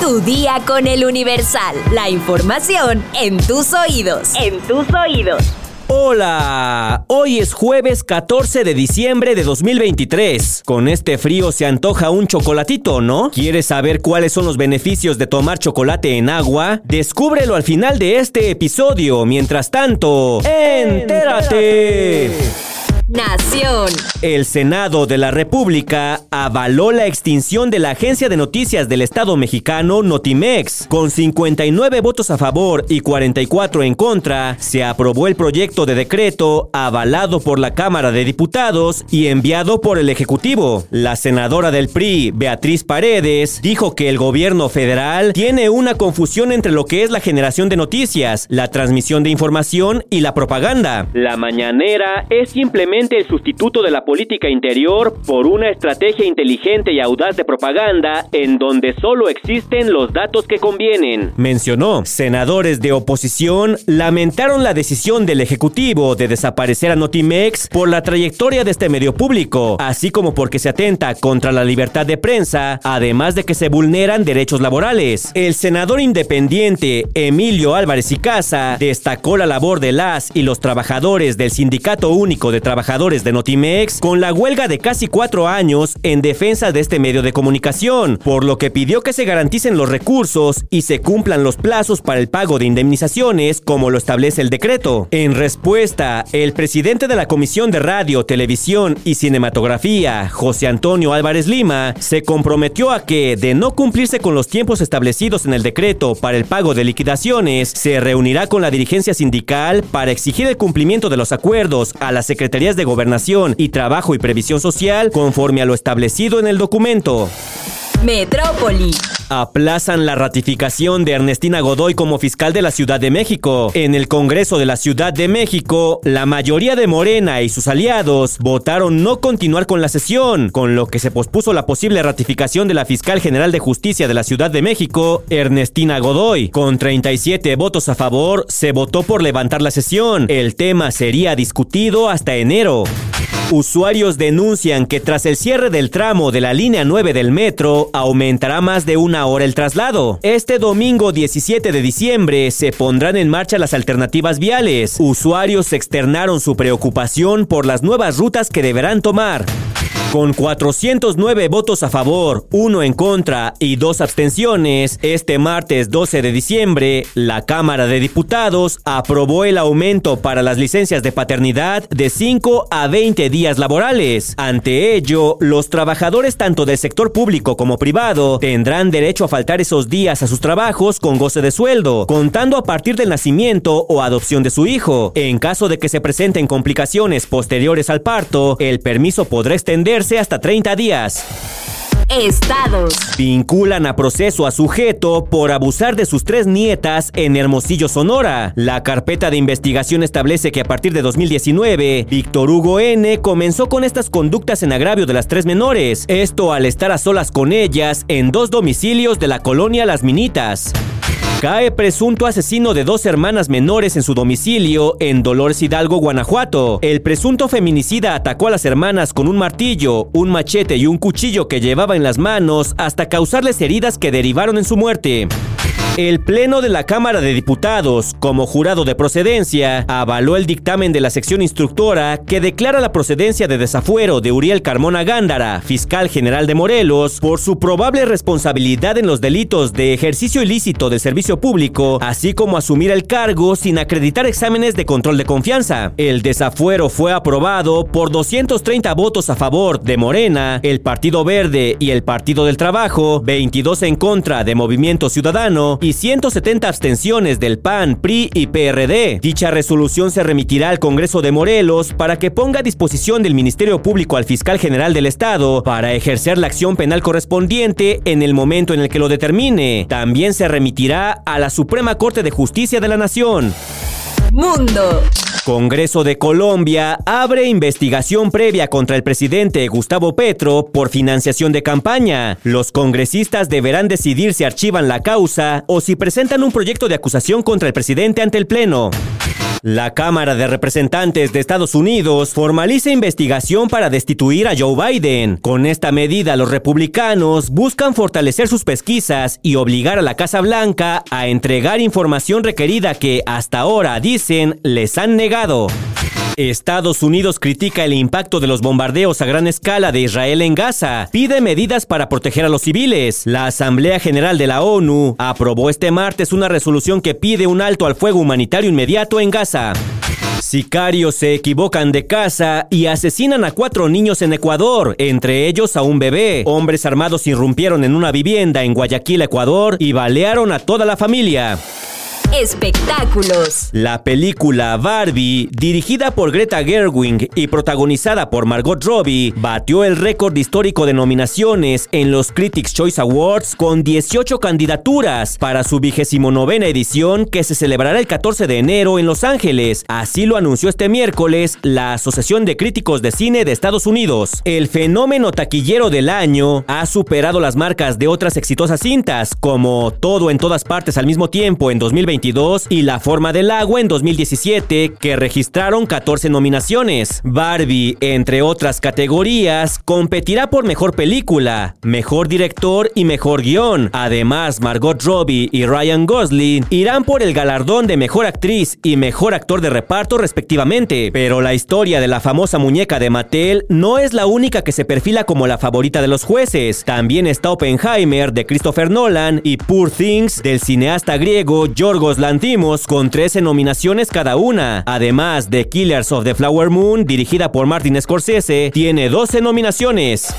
Tu día con el Universal. La información en tus oídos. En tus oídos. Hola, hoy es jueves 14 de diciembre de 2023. Con este frío se antoja un chocolatito, ¿no? ¿Quieres saber cuáles son los beneficios de tomar chocolate en agua? Descúbrelo al final de este episodio. Mientras tanto, entérate. Nación. El Senado de la República avaló la extinción de la Agencia de Noticias del Estado mexicano Notimex. Con 59 votos a favor y 44 en contra, se aprobó el proyecto de decreto avalado por la Cámara de Diputados y enviado por el Ejecutivo. La senadora del PRI, Beatriz Paredes, dijo que el gobierno federal tiene una confusión entre lo que es la generación de noticias, la transmisión de información y la propaganda. La mañanera es simplemente el sustituto de la política interior por una estrategia inteligente y audaz de propaganda en donde solo existen los datos que convienen. Mencionó, senadores de oposición lamentaron la decisión del Ejecutivo de desaparecer a Notimex por la trayectoria de este medio público, así como porque se atenta contra la libertad de prensa, además de que se vulneran derechos laborales. El senador independiente Emilio Álvarez y Casa destacó la labor de las y los trabajadores del Sindicato Único de Trabajadores de Notimex con la huelga de casi cuatro años en defensa de este medio de comunicación, por lo que pidió que se garanticen los recursos y se cumplan los plazos para el pago de indemnizaciones como lo establece el decreto. En respuesta, el presidente de la Comisión de Radio, Televisión y Cinematografía, José Antonio Álvarez Lima, se comprometió a que, de no cumplirse con los tiempos establecidos en el decreto para el pago de liquidaciones, se reunirá con la dirigencia sindical para exigir el cumplimiento de los acuerdos a las secretarías de Gobernación y Trabajo y Previsión Social conforme a lo establecido en el documento. Metrópoli. Aplazan la ratificación de Ernestina Godoy como fiscal de la Ciudad de México. En el Congreso de la Ciudad de México, la mayoría de Morena y sus aliados votaron no continuar con la sesión, con lo que se pospuso la posible ratificación de la fiscal general de justicia de la Ciudad de México, Ernestina Godoy. Con 37 votos a favor, se votó por levantar la sesión. El tema sería discutido hasta enero. Usuarios denuncian que tras el cierre del tramo de la línea 9 del metro, aumentará más de una hora el traslado. Este domingo 17 de diciembre se pondrán en marcha las alternativas viales. Usuarios externaron su preocupación por las nuevas rutas que deberán tomar. Con 409 votos a favor, uno en contra y dos abstenciones, este martes 12 de diciembre, la Cámara de Diputados aprobó el aumento para las licencias de paternidad de 5 a 20 días laborales. Ante ello, los trabajadores tanto del sector público como privado tendrán derecho a faltar esos días a sus trabajos con goce de sueldo, contando a partir del nacimiento o adopción de su hijo. En caso de que se presenten complicaciones posteriores al parto, el permiso podrá extenderse hasta 30 días. Estados. Vinculan a proceso a sujeto por abusar de sus tres nietas en Hermosillo, Sonora. La carpeta de investigación establece que a partir de 2019, Víctor Hugo N. comenzó con estas conductas en agravio de las tres menores. Esto al estar a solas con ellas en dos domicilios de la colonia Las Minitas. Cae presunto asesino de dos hermanas menores en su domicilio en Dolores Hidalgo, Guanajuato. El presunto feminicida atacó a las hermanas con un martillo, un machete y un cuchillo que llevaba en las manos hasta causarles heridas que derivaron en su muerte. El Pleno de la Cámara de Diputados, como jurado de procedencia, avaló el dictamen de la sección instructora que declara la procedencia de desafuero de Uriel Carmona Gándara, fiscal general de Morelos, por su probable responsabilidad en los delitos de ejercicio ilícito del servicio público, así como asumir el cargo sin acreditar exámenes de control de confianza. El desafuero fue aprobado por 230 votos a favor de Morena, el Partido Verde y el Partido del Trabajo, 22 en contra de Movimiento Ciudadano y 170 abstenciones del PAN, PRI y PRD. Dicha resolución se remitirá al Congreso de Morelos para que ponga a disposición del Ministerio Público al fiscal general del Estado para ejercer la acción penal correspondiente en el momento en el que lo determine. También se remitirá a la Suprema Corte de Justicia de la Nación. Mundo. Congreso de Colombia abre investigación previa contra el presidente Gustavo Petro por financiación de campaña. Los congresistas deberán decidir si archivan la causa o si presentan un proyecto de acusación contra el presidente ante el Pleno. La Cámara de Representantes de Estados Unidos formaliza investigación para destituir a Joe Biden. Con esta medida, los republicanos buscan fortalecer sus pesquisas y obligar a la Casa Blanca a entregar información requerida que hasta ahora, dicen, les han negado. Estados Unidos critica el impacto de los bombardeos a gran escala de Israel en Gaza. Pide medidas para proteger a los civiles. La Asamblea General de la ONU aprobó este martes una resolución que pide un alto al fuego humanitario inmediato en Gaza. Sicarios se equivocan de casa y asesinan a cuatro niños en Ecuador, entre ellos a un bebé. Hombres armados irrumpieron en una vivienda en Guayaquil, Ecuador, y balearon a toda la familia. Espectáculos. La película Barbie, dirigida por Greta Gerwig y protagonizada por Margot Robbie, batió el récord histórico de nominaciones en los Critics Choice Awards con 18 candidaturas para su vigésimo novena edición que se celebrará el 14 de enero en Los Ángeles. Así lo anunció este miércoles la Asociación de Críticos de Cine de Estados Unidos. El fenómeno taquillero del año ha superado las marcas de otras exitosas cintas, como Todo en todas partes al mismo tiempo en 2020 y La forma del agua en 2017, que registraron 14 nominaciones. Barbie, entre otras categorías, competirá por mejor película, mejor director y mejor guion. Además, Margot Robbie y Ryan Gosling irán por el galardón de mejor actriz y mejor actor de reparto respectivamente. Pero la historia de la famosa muñeca de Mattel no es la única que se perfila como la favorita de los jueces. También está Oppenheimer de Christopher Nolan y Poor Things del cineasta griego Yorgos Lantimos con 13 nominaciones cada una. Además de Killers of the Flower Moon, dirigida por Martin Scorsese, tiene 12 nominaciones.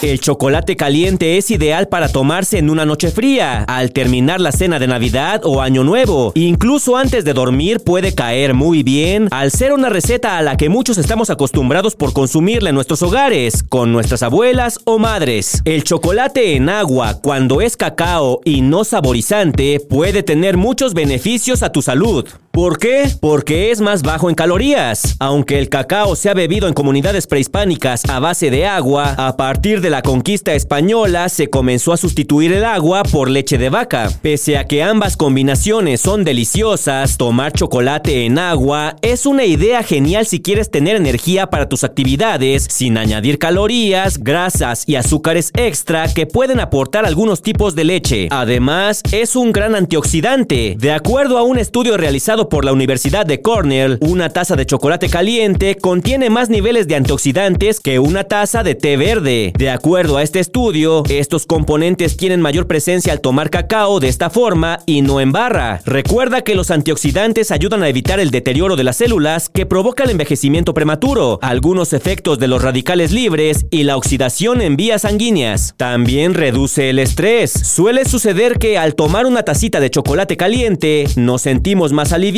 El chocolate caliente es ideal para tomarse en una noche fría, al terminar la cena de Navidad o Año Nuevo. Incluso antes de dormir puede caer muy bien al ser una receta a la que muchos estamos acostumbrados por consumirla en nuestros hogares, con nuestras abuelas o madres. El chocolate en agua, cuando es cacao y no saborizante, puede tener muchos beneficios a tu salud. ¿Por qué? Porque es más bajo en calorías. Aunque el cacao se ha bebido en comunidades prehispánicas a base de agua, a partir de la conquista española se comenzó a sustituir el agua por leche de vaca. Pese a que ambas combinaciones son deliciosas, tomar chocolate en agua es una idea genial si quieres tener energía para tus actividades sin añadir calorías, grasas y azúcares extra que pueden aportar algunos tipos de leche. Además, es un gran antioxidante. De acuerdo a un estudio realizado por la Universidad de Cornell, una taza de chocolate caliente contiene más niveles de antioxidantes que una taza de té verde. De acuerdo a este estudio, estos componentes tienen mayor presencia al tomar cacao de esta forma y no en barra. Recuerda que los antioxidantes ayudan a evitar el deterioro de las células que provoca el envejecimiento prematuro, algunos efectos de los radicales libres y la oxidación en vías sanguíneas. También reduce el estrés. Suele suceder que al tomar una tacita de chocolate caliente nos sentimos más aliviados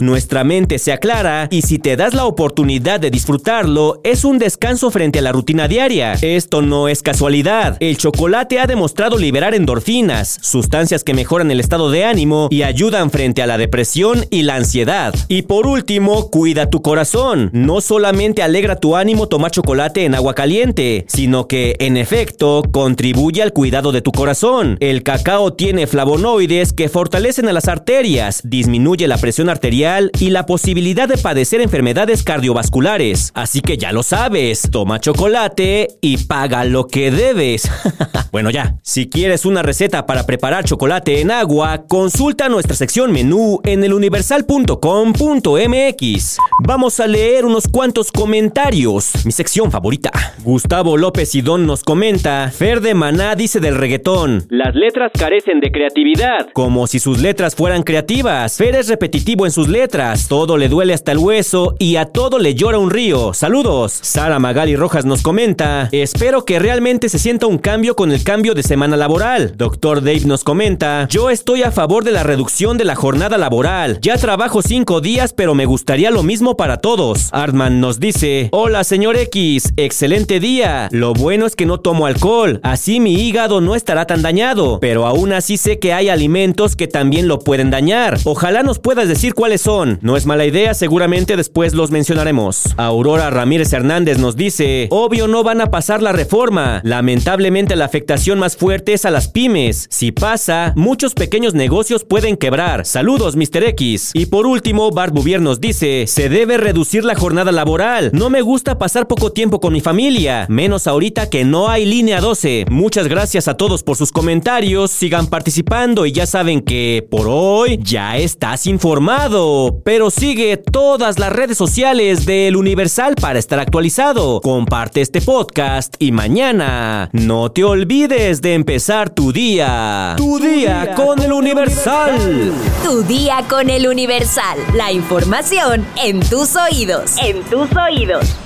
nuestra mente se aclara y si te das la oportunidad de disfrutarlo, es un descanso frente a la rutina diaria. Esto no es casualidad. El chocolate ha demostrado liberar endorfinas, sustancias que mejoran el estado de ánimo y ayudan frente a la depresión y la ansiedad. Y por último, cuida tu corazón. No solamente alegra tu ánimo tomar chocolate en agua caliente, sino que, en efecto, contribuye al cuidado de tu corazón. El cacao tiene flavonoides que fortalecen a las arterias, disminuye la presión arterial y la posibilidad de padecer enfermedades cardiovasculares. Así que ya lo sabes, toma chocolate y paga lo que debes. bueno ya, si quieres una receta para preparar chocolate en agua, consulta nuestra sección menú en eluniversal.com.mx. Vamos a leer unos cuantos comentarios, mi sección favorita. Gustavo López Idón nos comenta, Fer de Maná dice del reggaetón, las letras carecen de creatividad, como si sus letras fueran creativas. Fer es en sus letras. Todo le duele hasta el hueso y a todo le llora un río. Saludos. Sara Magali Rojas nos comenta. Espero que realmente se sienta un cambio con el cambio de semana laboral. Doctor Dave nos comenta. Yo estoy a favor de la reducción de la jornada laboral. Ya trabajo cinco días, pero me gustaría lo mismo para todos. Artman nos dice. Hola, señor X. Excelente día. Lo bueno es que no tomo alcohol. Así mi hígado no estará tan dañado. Pero aún así sé que hay alimentos que también lo pueden dañar. Ojalá nos pueda decir cuáles son. No es mala idea, seguramente después los mencionaremos. Aurora Ramírez Hernández nos dice, obvio no van a pasar la reforma. Lamentablemente la afectación más fuerte es a las pymes. Si pasa, muchos pequeños negocios pueden quebrar. Saludos, Mr. X. Y por último, Bart Bouvier nos dice, se debe reducir la jornada laboral. No me gusta pasar poco tiempo con mi familia, menos ahorita que no hay línea 12. Muchas gracias a todos por sus comentarios, sigan participando y ya saben que por hoy ya estás informado. Pero sigue todas las redes sociales del Universal para estar actualizado. Comparte este podcast y mañana no te olvides de empezar tu día. Tu, día, con el Universal. Tu día con el Universal. La información en tus oídos. En tus oídos.